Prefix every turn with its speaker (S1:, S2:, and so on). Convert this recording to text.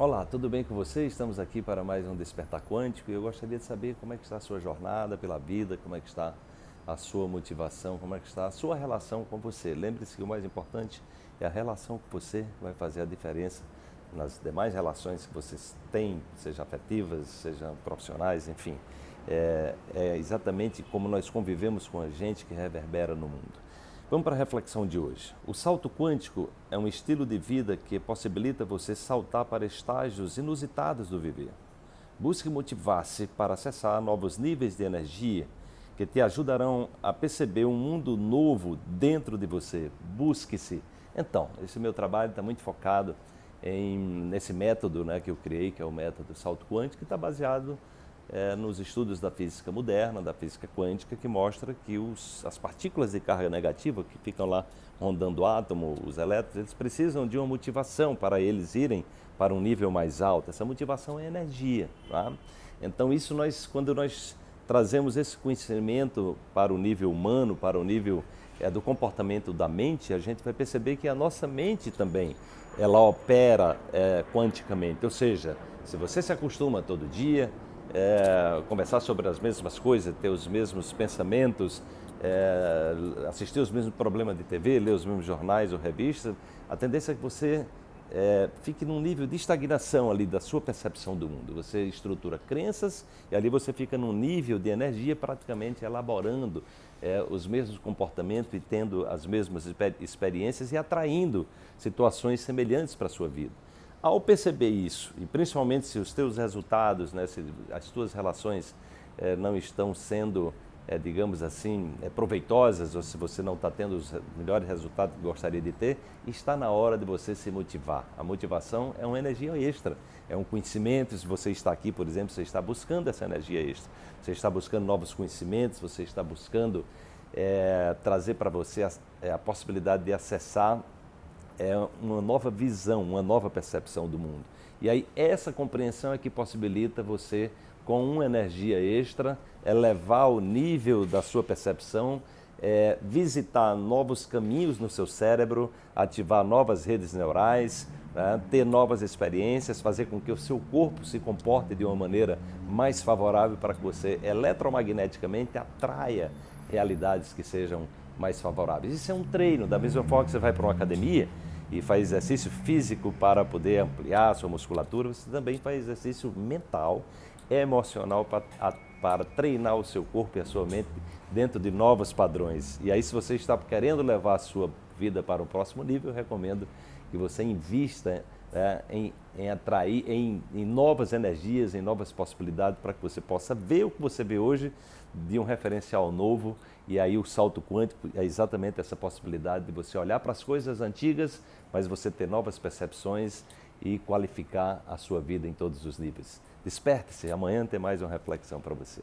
S1: Olá, tudo bem com você? Estamos aqui para mais um Despertar Quântico e eu gostaria de saber como é que está a sua jornada pela vida, como é que está a sua motivação, como é que está a sua relação com você. Lembre-se que o mais importante é a relação com você que vai fazer a diferença nas demais relações que vocês têm, seja afetivas, sejam profissionais, enfim. É, é exatamente como nós convivemos com a gente que reverbera no mundo. Vamos para a reflexão de hoje. O salto quântico é um estilo de vida que possibilita você saltar para estágios inusitados do viver. Busque motivar-se para acessar novos níveis de energia que te ajudarão a perceber um mundo novo dentro de você. Busque-se. Então, esse meu trabalho está muito focado em, nesse método né, que eu criei, que é o método salto quântico, que está baseado é, nos estudos da física moderna, da física quântica, que mostra que os, as partículas de carga negativa que ficam lá rondando o átomo, os elétrons, eles precisam de uma motivação para eles irem para um nível mais alto. Essa motivação é energia. Tá? Então, isso nós, quando nós trazemos esse conhecimento para o nível humano, para o nível é, do comportamento da mente, a gente vai perceber que a nossa mente também ela opera é, quanticamente. Ou seja, se você se acostuma todo dia, é, conversar sobre as mesmas coisas, ter os mesmos pensamentos, é, assistir os mesmos programas de TV, ler os mesmos jornais ou revistas, a tendência é que você é, fique num nível de estagnação ali da sua percepção do mundo. Você estrutura crenças e ali você fica num nível de energia praticamente elaborando é, os mesmos comportamentos e tendo as mesmas experiências e atraindo situações semelhantes para a sua vida. Ao perceber isso, e principalmente se os teus resultados, né, se as tuas relações eh, não estão sendo, eh, digamos assim, eh, proveitosas, ou se você não está tendo os melhores resultados que gostaria de ter, está na hora de você se motivar. A motivação é uma energia extra, é um conhecimento. Se você está aqui, por exemplo, você está buscando essa energia extra, você está buscando novos conhecimentos, você está buscando trazer para você a, a possibilidade de acessar é uma nova visão, uma nova percepção do mundo. E aí essa compreensão é que possibilita você, com uma energia extra, elevar o nível da sua percepção, é, visitar novos caminhos no seu cérebro, ativar novas redes neurais, né, ter novas experiências, fazer com que o seu corpo se comporte de uma maneira mais favorável para que você eletromagneticamente atraia realidades que sejam mais favoráveis. Isso é um treino, da mesma forma que você vai para uma academia e faz exercício físico para poder ampliar a sua musculatura, você também faz exercício mental, emocional para, para treinar o seu corpo e a sua mente dentro de novos padrões. E aí, se você está querendo levar a sua vida para o próximo nível, eu recomendo que você invista né, em, em, atrair em, em, novas energias, em novas possibilidades para que você possa ver o que você vê hoje de um referencial novo e aí o salto quântico é exatamente essa possibilidade de você olhar para as coisas antigas, mas você ter novas percepções e qualificar a sua vida em todos os níveis. Desperte-se, amanhã tem mais uma reflexão para você.